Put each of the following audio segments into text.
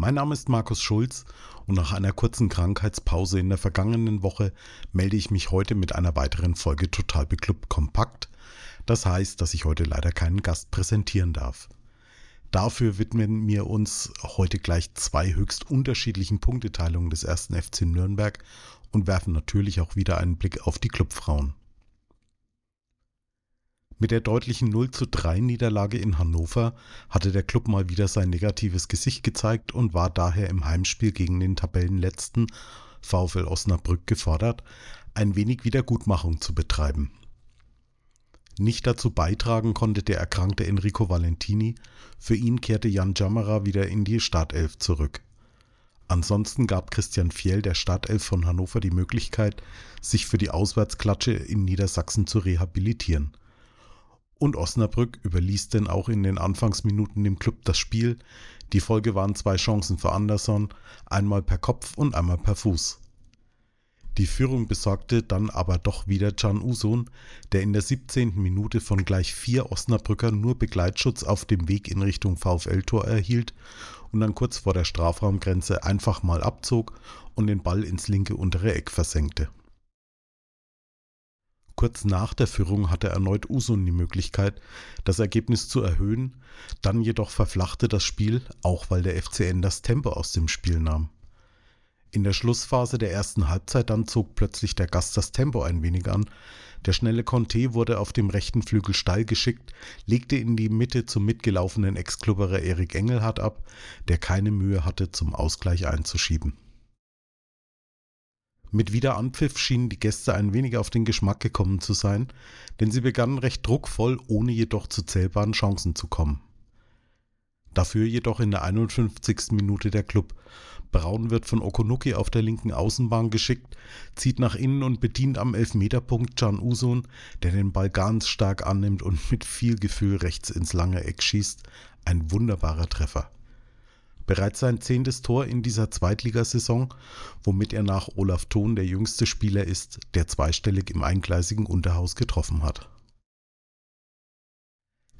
Mein Name ist Markus Schulz und nach einer kurzen Krankheitspause in der vergangenen Woche melde ich mich heute mit einer weiteren Folge Total Beklubbt Kompakt. Das heißt, dass ich heute leider keinen Gast präsentieren darf. Dafür widmen wir uns heute gleich zwei höchst unterschiedlichen Punkteteilungen des ersten FC Nürnberg und werfen natürlich auch wieder einen Blick auf die Clubfrauen. Mit der deutlichen 0 zu 3 Niederlage in Hannover hatte der Club mal wieder sein negatives Gesicht gezeigt und war daher im Heimspiel gegen den Tabellenletzten VfL Osnabrück gefordert, ein wenig Wiedergutmachung zu betreiben. Nicht dazu beitragen konnte der erkrankte Enrico Valentini, für ihn kehrte Jan Jammerer wieder in die Startelf zurück. Ansonsten gab Christian Fjell der Startelf von Hannover die Möglichkeit, sich für die Auswärtsklatsche in Niedersachsen zu rehabilitieren und Osnabrück überließ denn auch in den Anfangsminuten dem Club das Spiel. Die Folge waren zwei Chancen für Anderson, einmal per Kopf und einmal per Fuß. Die Führung besorgte dann aber doch wieder Can Usun, der in der 17. Minute von gleich vier Osnabrückern nur Begleitschutz auf dem Weg in Richtung VfL-Tor erhielt und dann kurz vor der Strafraumgrenze einfach mal abzog und den Ball ins linke untere Eck versenkte. Kurz nach der Führung hatte erneut Usun die Möglichkeit, das Ergebnis zu erhöhen, dann jedoch verflachte das Spiel, auch weil der FCN das Tempo aus dem Spiel nahm. In der Schlussphase der ersten Halbzeit dann zog plötzlich der Gast das Tempo ein wenig an. Der schnelle Conte wurde auf dem rechten Flügel steil geschickt, legte in die Mitte zum mitgelaufenen Ex-Klubberer Erik Engelhardt ab, der keine Mühe hatte, zum Ausgleich einzuschieben. Mit Wiederanpfiff schienen die Gäste ein wenig auf den Geschmack gekommen zu sein, denn sie begannen recht druckvoll, ohne jedoch zu zählbaren Chancen zu kommen. Dafür jedoch in der 51. Minute der Club. Braun wird von Okonuki auf der linken Außenbahn geschickt, zieht nach innen und bedient am Elfmeterpunkt Can Usun, der den Ball ganz stark annimmt und mit viel Gefühl rechts ins lange Eck schießt. Ein wunderbarer Treffer bereits sein zehntes Tor in dieser Zweitligasaison, womit er nach Olaf Thon der jüngste Spieler ist, der zweistellig im eingleisigen Unterhaus getroffen hat.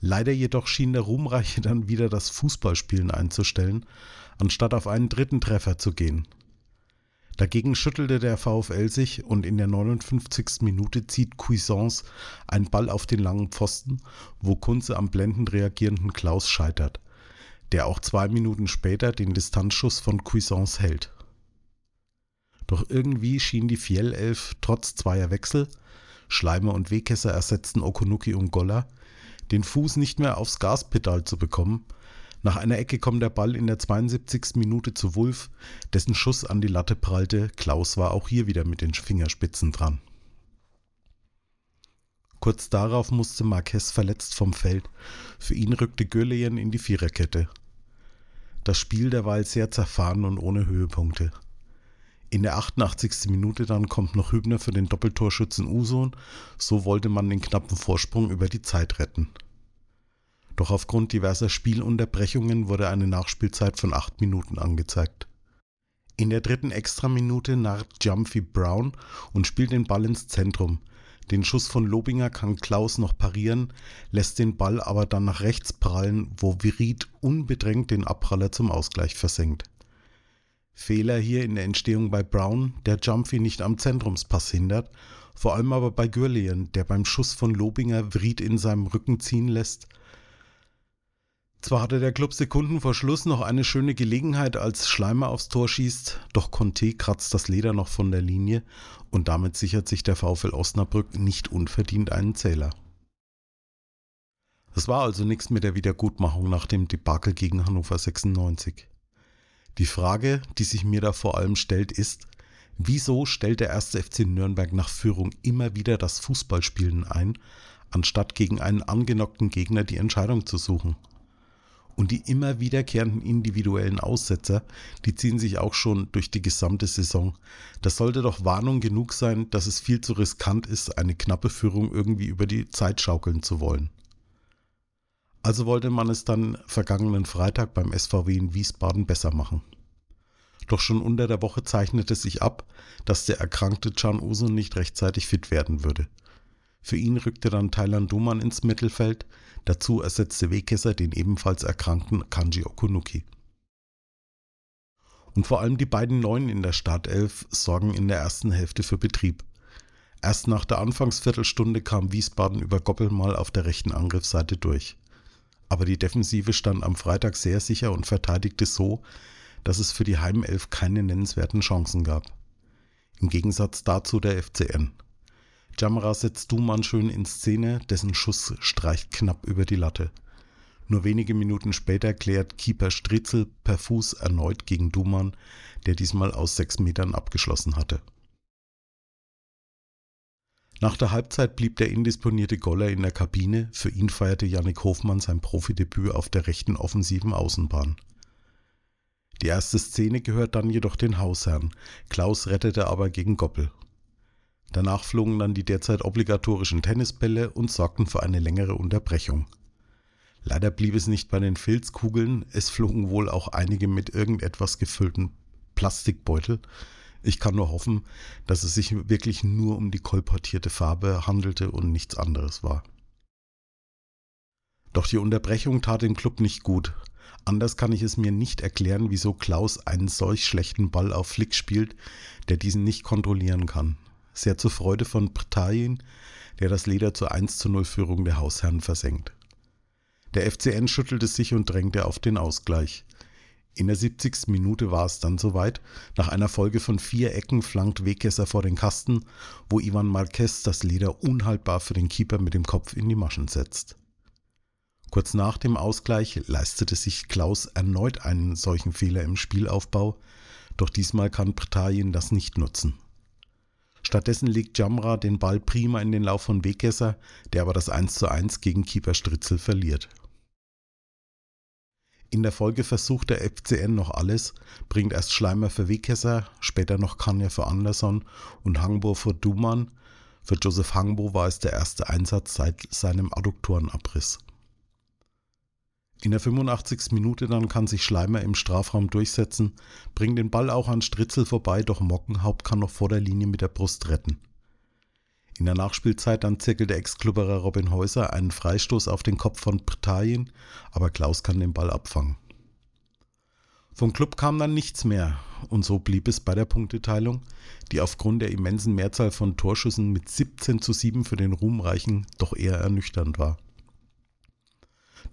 Leider jedoch schien der Ruhmreiche dann wieder das Fußballspielen einzustellen, anstatt auf einen dritten Treffer zu gehen. Dagegen schüttelte der VfL sich und in der 59. Minute zieht Cuisance einen Ball auf den langen Pfosten, wo Kunze am blendend reagierenden Klaus scheitert der auch zwei Minuten später den Distanzschuss von Cuisance hält. Doch irgendwie schien die Fiel-Elf trotz zweier Wechsel, Schleimer und Wegkesser ersetzten Okunuki und Goller, den Fuß nicht mehr aufs Gaspedal zu bekommen. Nach einer Ecke kommt der Ball in der 72. Minute zu Wulf, dessen Schuss an die Latte prallte. Klaus war auch hier wieder mit den Fingerspitzen dran. Kurz darauf musste Marquez verletzt vom Feld. Für ihn rückte Gölleyen in die Viererkette. Das Spiel derweil sehr zerfahren und ohne Höhepunkte. In der 88. Minute dann kommt noch Hübner für den Doppeltorschützen Usun, so wollte man den knappen Vorsprung über die Zeit retten. Doch aufgrund diverser Spielunterbrechungen wurde eine Nachspielzeit von 8 Minuten angezeigt. In der dritten Extraminute narrt Jumpy Brown und spielt den Ball ins Zentrum, den Schuss von Lobinger kann Klaus noch parieren, lässt den Ball aber dann nach rechts prallen, wo Virit unbedrängt den Abpraller zum Ausgleich versenkt. Fehler hier in der Entstehung bei Brown, der Jumpy nicht am Zentrumspass hindert, vor allem aber bei Gürlian, der beim Schuss von Lobinger Vried in seinem Rücken ziehen lässt, zwar hatte der Club Sekunden vor Schluss noch eine schöne Gelegenheit, als Schleimer aufs Tor schießt, doch Conte kratzt das Leder noch von der Linie und damit sichert sich der VfL Osnabrück nicht unverdient einen Zähler. Es war also nichts mit der Wiedergutmachung nach dem Debakel gegen Hannover 96. Die Frage, die sich mir da vor allem stellt, ist, wieso stellt der erste FC Nürnberg nach Führung immer wieder das Fußballspielen ein, anstatt gegen einen angenockten Gegner die Entscheidung zu suchen? Und die immer wiederkehrenden individuellen Aussetzer, die ziehen sich auch schon durch die gesamte Saison. Das sollte doch Warnung genug sein, dass es viel zu riskant ist, eine knappe Führung irgendwie über die Zeit schaukeln zu wollen. Also wollte man es dann vergangenen Freitag beim SVW in Wiesbaden besser machen. Doch schon unter der Woche zeichnete sich ab, dass der erkrankte Can Uso nicht rechtzeitig fit werden würde. Für ihn rückte dann Thailand Duman ins Mittelfeld, dazu ersetzte Wekesser den ebenfalls erkrankten Kanji Okunuki. Und vor allem die beiden Neuen in der Startelf sorgen in der ersten Hälfte für Betrieb. Erst nach der Anfangsviertelstunde kam Wiesbaden über Goppel mal auf der rechten Angriffsseite durch. Aber die Defensive stand am Freitag sehr sicher und verteidigte so, dass es für die Heimelf keine nennenswerten Chancen gab. Im Gegensatz dazu der FCN. Jamra setzt Duman schön in Szene, dessen Schuss streicht knapp über die Latte. Nur wenige Minuten später klärt Keeper Stritzel per Fuß erneut gegen Duman, der diesmal aus sechs Metern abgeschlossen hatte. Nach der Halbzeit blieb der indisponierte Goller in der Kabine. Für ihn feierte Yannick Hofmann sein Profidebüt auf der rechten offensiven Außenbahn. Die erste Szene gehört dann jedoch den Hausherrn. Klaus rettete aber gegen Goppel. Danach flogen dann die derzeit obligatorischen Tennisbälle und sorgten für eine längere Unterbrechung. Leider blieb es nicht bei den Filzkugeln, es flogen wohl auch einige mit irgendetwas gefüllten Plastikbeutel. Ich kann nur hoffen, dass es sich wirklich nur um die kolportierte Farbe handelte und nichts anderes war. Doch die Unterbrechung tat dem Club nicht gut. Anders kann ich es mir nicht erklären, wieso Klaus einen solch schlechten Ball auf Flick spielt, der diesen nicht kontrollieren kann sehr zur Freude von Ptayin, der das Leder zur 1 zu 0 Führung der Hausherren versenkt. Der FCN schüttelte sich und drängte auf den Ausgleich. In der 70. Minute war es dann soweit. Nach einer Folge von vier Ecken flankt Weggesser vor den Kasten, wo Ivan Marquez das Leder unhaltbar für den Keeper mit dem Kopf in die Maschen setzt. Kurz nach dem Ausgleich leistete sich Klaus erneut einen solchen Fehler im Spielaufbau, doch diesmal kann Ptayin das nicht nutzen. Stattdessen legt Jamra den Ball prima in den Lauf von Wegesser, der aber das 1 zu 1 gegen Keeper Stritzel verliert. In der Folge versucht der FCN noch alles, bringt erst Schleimer für Wegesser, später noch Kanya für Anderson und Hangbo für Duman. Für Joseph Hangbo war es der erste Einsatz seit seinem Adduktorenabriss. In der 85. Minute dann kann sich Schleimer im Strafraum durchsetzen, bringt den Ball auch an Stritzel vorbei, doch Mockenhaupt kann noch vor der Linie mit der Brust retten. In der Nachspielzeit dann zirkelt der Ex-Klubberer Robin Häuser einen Freistoß auf den Kopf von Ptayin, aber Klaus kann den Ball abfangen. Vom Club kam dann nichts mehr und so blieb es bei der Punkteteilung, die aufgrund der immensen Mehrzahl von Torschüssen mit 17 zu 7 für den Ruhmreichen doch eher ernüchternd war.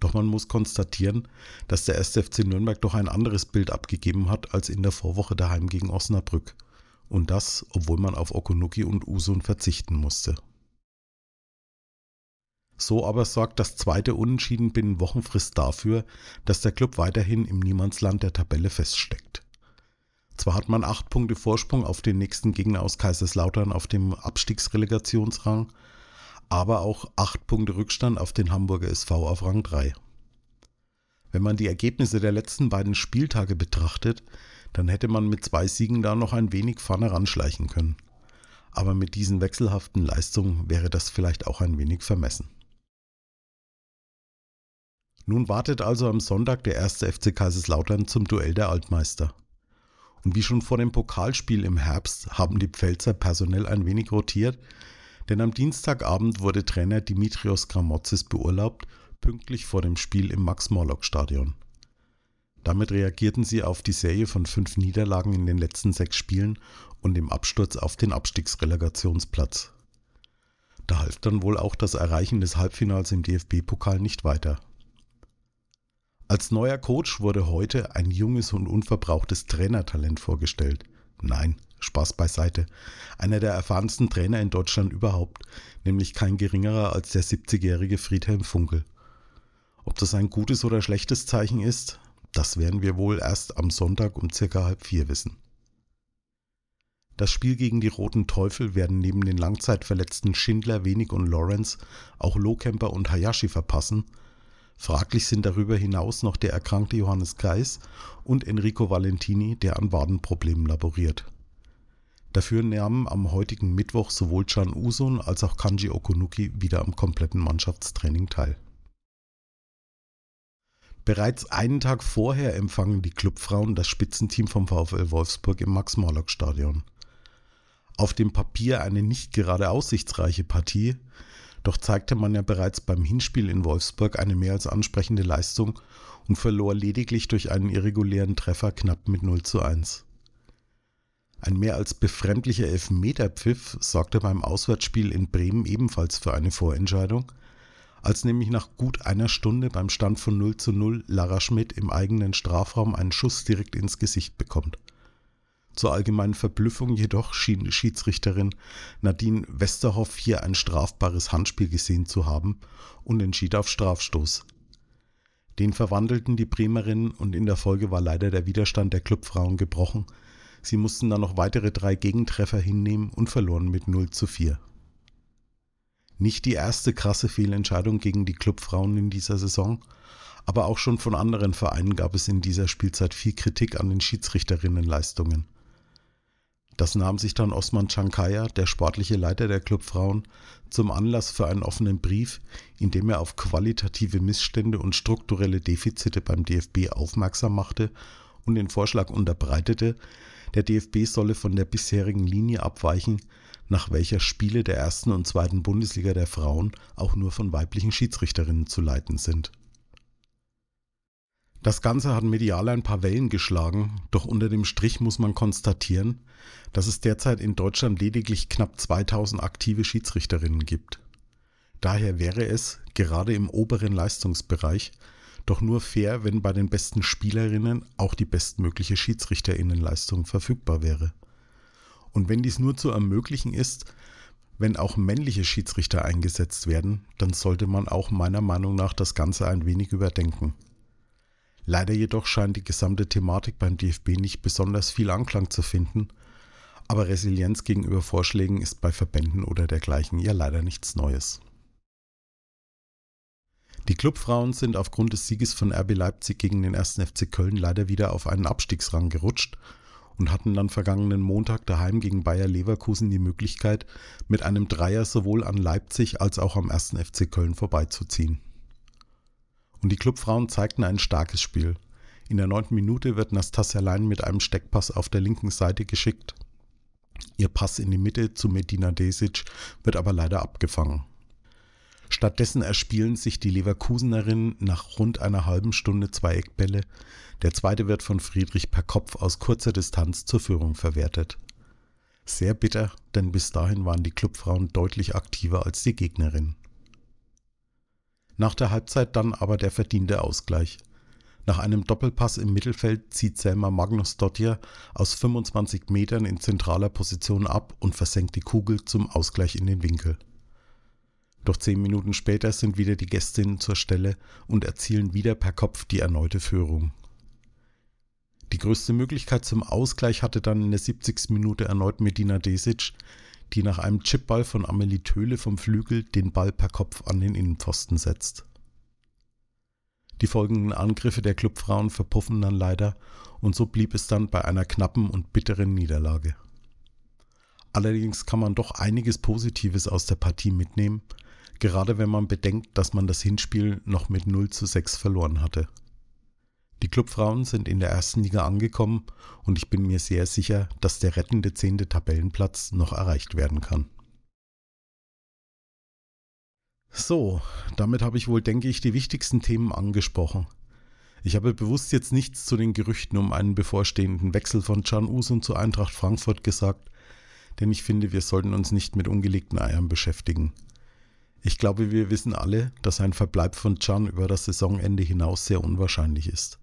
Doch man muss konstatieren, dass der 1. FC Nürnberg doch ein anderes Bild abgegeben hat als in der Vorwoche daheim gegen Osnabrück. Und das, obwohl man auf Okunuki und Usun verzichten musste. So aber sorgt das zweite Unentschieden binnen Wochenfrist dafür, dass der Club weiterhin im Niemandsland der Tabelle feststeckt. Zwar hat man acht Punkte Vorsprung auf den nächsten Gegner aus Kaiserslautern auf dem Abstiegsrelegationsrang, aber auch acht Punkte Rückstand auf den Hamburger SV auf Rang 3. Wenn man die Ergebnisse der letzten beiden Spieltage betrachtet, dann hätte man mit zwei Siegen da noch ein wenig vorne ranschleichen können. Aber mit diesen wechselhaften Leistungen wäre das vielleicht auch ein wenig vermessen. Nun wartet also am Sonntag der erste FC Kaiserslautern zum Duell der Altmeister. Und wie schon vor dem Pokalspiel im Herbst haben die Pfälzer personell ein wenig rotiert, denn am Dienstagabend wurde Trainer Dimitrios Gramotzis beurlaubt, pünktlich vor dem Spiel im Max-Morlock-Stadion. Damit reagierten sie auf die Serie von fünf Niederlagen in den letzten sechs Spielen und dem Absturz auf den Abstiegsrelegationsplatz. Da half dann wohl auch das Erreichen des Halbfinals im DFB-Pokal nicht weiter. Als neuer Coach wurde heute ein junges und unverbrauchtes Trainertalent vorgestellt. Nein, Spaß beiseite. Einer der erfahrensten Trainer in Deutschland überhaupt, nämlich kein geringerer als der 70-jährige Friedhelm Funkel. Ob das ein gutes oder schlechtes Zeichen ist, das werden wir wohl erst am Sonntag um circa halb vier wissen. Das Spiel gegen die Roten Teufel werden neben den langzeitverletzten Schindler, Wenig und Lawrence auch Lohkemper und Hayashi verpassen, Fraglich sind darüber hinaus noch der erkrankte Johannes Geis und Enrico Valentini, der an Wadenproblemen laboriert. Dafür nahmen am heutigen Mittwoch sowohl Can Usun als auch Kanji Okunuki wieder am kompletten Mannschaftstraining teil. Bereits einen Tag vorher empfangen die Clubfrauen das Spitzenteam vom VfL Wolfsburg im Max-Morlock-Stadion. Auf dem Papier eine nicht gerade aussichtsreiche Partie, doch zeigte man ja bereits beim Hinspiel in Wolfsburg eine mehr als ansprechende Leistung und verlor lediglich durch einen irregulären Treffer knapp mit 0 zu 1. Ein mehr als befremdlicher Elfmeterpfiff sorgte beim Auswärtsspiel in Bremen ebenfalls für eine Vorentscheidung, als nämlich nach gut einer Stunde beim Stand von 0 zu 0 Lara Schmidt im eigenen Strafraum einen Schuss direkt ins Gesicht bekommt. Zur allgemeinen Verblüffung jedoch schien Schiedsrichterin Nadine Westerhoff hier ein strafbares Handspiel gesehen zu haben und entschied auf Strafstoß. Den verwandelten die Bremerinnen und in der Folge war leider der Widerstand der Clubfrauen gebrochen. Sie mussten dann noch weitere drei Gegentreffer hinnehmen und verloren mit 0 zu 4. Nicht die erste krasse Fehlentscheidung gegen die Clubfrauen in dieser Saison, aber auch schon von anderen Vereinen gab es in dieser Spielzeit viel Kritik an den Schiedsrichterinnenleistungen. Das nahm sich dann Osman Chankaya, der sportliche Leiter der Clubfrauen, zum Anlass für einen offenen Brief, in dem er auf qualitative Missstände und strukturelle Defizite beim DFB aufmerksam machte und den Vorschlag unterbreitete, der DFB solle von der bisherigen Linie abweichen, nach welcher Spiele der ersten und zweiten Bundesliga der Frauen auch nur von weiblichen Schiedsrichterinnen zu leiten sind. Das Ganze hat medial ein paar Wellen geschlagen, doch unter dem Strich muss man konstatieren, dass es derzeit in Deutschland lediglich knapp 2000 aktive Schiedsrichterinnen gibt. Daher wäre es, gerade im oberen Leistungsbereich, doch nur fair, wenn bei den besten Spielerinnen auch die bestmögliche Schiedsrichterinnenleistung verfügbar wäre. Und wenn dies nur zu ermöglichen ist, wenn auch männliche Schiedsrichter eingesetzt werden, dann sollte man auch meiner Meinung nach das Ganze ein wenig überdenken. Leider jedoch scheint die gesamte Thematik beim DFB nicht besonders viel Anklang zu finden, aber Resilienz gegenüber Vorschlägen ist bei Verbänden oder dergleichen ja leider nichts Neues. Die Clubfrauen sind aufgrund des Sieges von RB Leipzig gegen den 1. FC Köln leider wieder auf einen Abstiegsrang gerutscht und hatten dann vergangenen Montag daheim gegen Bayer Leverkusen die Möglichkeit, mit einem Dreier sowohl an Leipzig als auch am 1. FC Köln vorbeizuziehen. Und die Clubfrauen zeigten ein starkes Spiel. In der neunten Minute wird Nastasia Lein mit einem Steckpass auf der linken Seite geschickt. Ihr Pass in die Mitte zu Medina Desic wird aber leider abgefangen. Stattdessen erspielen sich die Leverkusenerinnen nach rund einer halben Stunde zwei Eckbälle. Der zweite wird von Friedrich per Kopf aus kurzer Distanz zur Führung verwertet. Sehr bitter, denn bis dahin waren die Clubfrauen deutlich aktiver als die Gegnerinnen. Nach der Halbzeit dann aber der verdiente Ausgleich. Nach einem Doppelpass im Mittelfeld zieht Selma Magnus Dottir aus 25 Metern in zentraler Position ab und versenkt die Kugel zum Ausgleich in den Winkel. Doch zehn Minuten später sind wieder die Gästinnen zur Stelle und erzielen wieder per Kopf die erneute Führung. Die größte Möglichkeit zum Ausgleich hatte dann in der 70. Minute erneut Medina Desic, die nach einem Chipball von Amelie Töle vom Flügel den Ball per Kopf an den Innenpfosten setzt. Die folgenden Angriffe der Clubfrauen verpuffen dann leider und so blieb es dann bei einer knappen und bitteren Niederlage. Allerdings kann man doch einiges Positives aus der Partie mitnehmen, gerade wenn man bedenkt, dass man das Hinspiel noch mit 0 zu 6 verloren hatte. Die Clubfrauen sind in der ersten Liga angekommen und ich bin mir sehr sicher, dass der rettende zehnte Tabellenplatz noch erreicht werden kann. So, damit habe ich wohl, denke ich, die wichtigsten Themen angesprochen. Ich habe bewusst jetzt nichts zu den Gerüchten um einen bevorstehenden Wechsel von Can Usun zu Eintracht Frankfurt gesagt, denn ich finde, wir sollten uns nicht mit ungelegten Eiern beschäftigen. Ich glaube, wir wissen alle, dass ein Verbleib von Can über das Saisonende hinaus sehr unwahrscheinlich ist.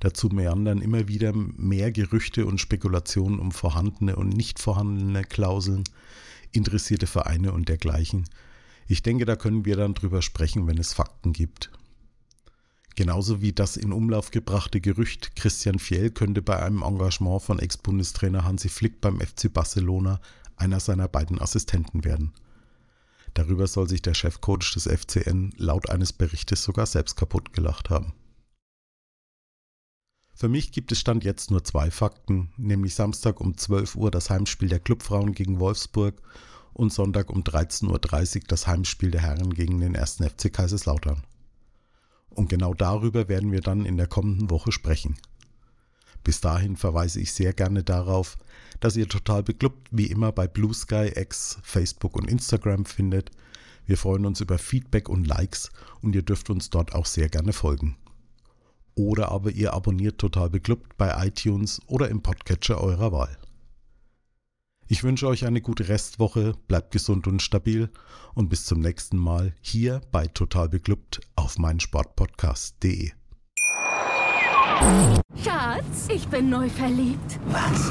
Dazu meandern immer wieder mehr Gerüchte und Spekulationen um vorhandene und nicht vorhandene Klauseln, interessierte Vereine und dergleichen. Ich denke, da können wir dann drüber sprechen, wenn es Fakten gibt. Genauso wie das in Umlauf gebrachte Gerücht, Christian Fjell könnte bei einem Engagement von Ex-Bundestrainer Hansi Flick beim FC Barcelona einer seiner beiden Assistenten werden. Darüber soll sich der Chefcoach des FCN laut eines Berichtes sogar selbst kaputt gelacht haben. Für mich gibt es Stand jetzt nur zwei Fakten, nämlich Samstag um 12 Uhr das Heimspiel der Clubfrauen gegen Wolfsburg und Sonntag um 13.30 Uhr das Heimspiel der Herren gegen den 1. FC Kaiserslautern. Und genau darüber werden wir dann in der kommenden Woche sprechen. Bis dahin verweise ich sehr gerne darauf, dass ihr total beglückt wie immer bei Blue Sky, X, Facebook und Instagram findet. Wir freuen uns über Feedback und Likes und ihr dürft uns dort auch sehr gerne folgen. Oder aber ihr abonniert total beglückt bei iTunes oder im Podcatcher eurer Wahl. Ich wünsche euch eine gute Restwoche, bleibt gesund und stabil und bis zum nächsten Mal hier bei Total Beglückt auf meinsportpodcast.de. Schatz, ich bin neu verliebt. Was?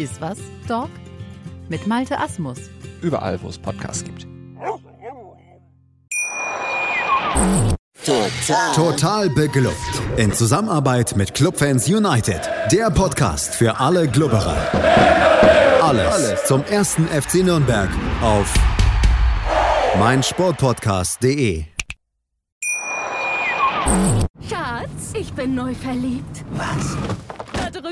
Iswas Dog? Mit Malte Asmus. Überall, wo es Podcasts gibt. Total. Total beglückt. In Zusammenarbeit mit Clubfans United. Der Podcast für alle Glubberer. Alles, Alles zum ersten FC Nürnberg auf meinsportpodcast.de. Schatz, ich bin neu verliebt. Was?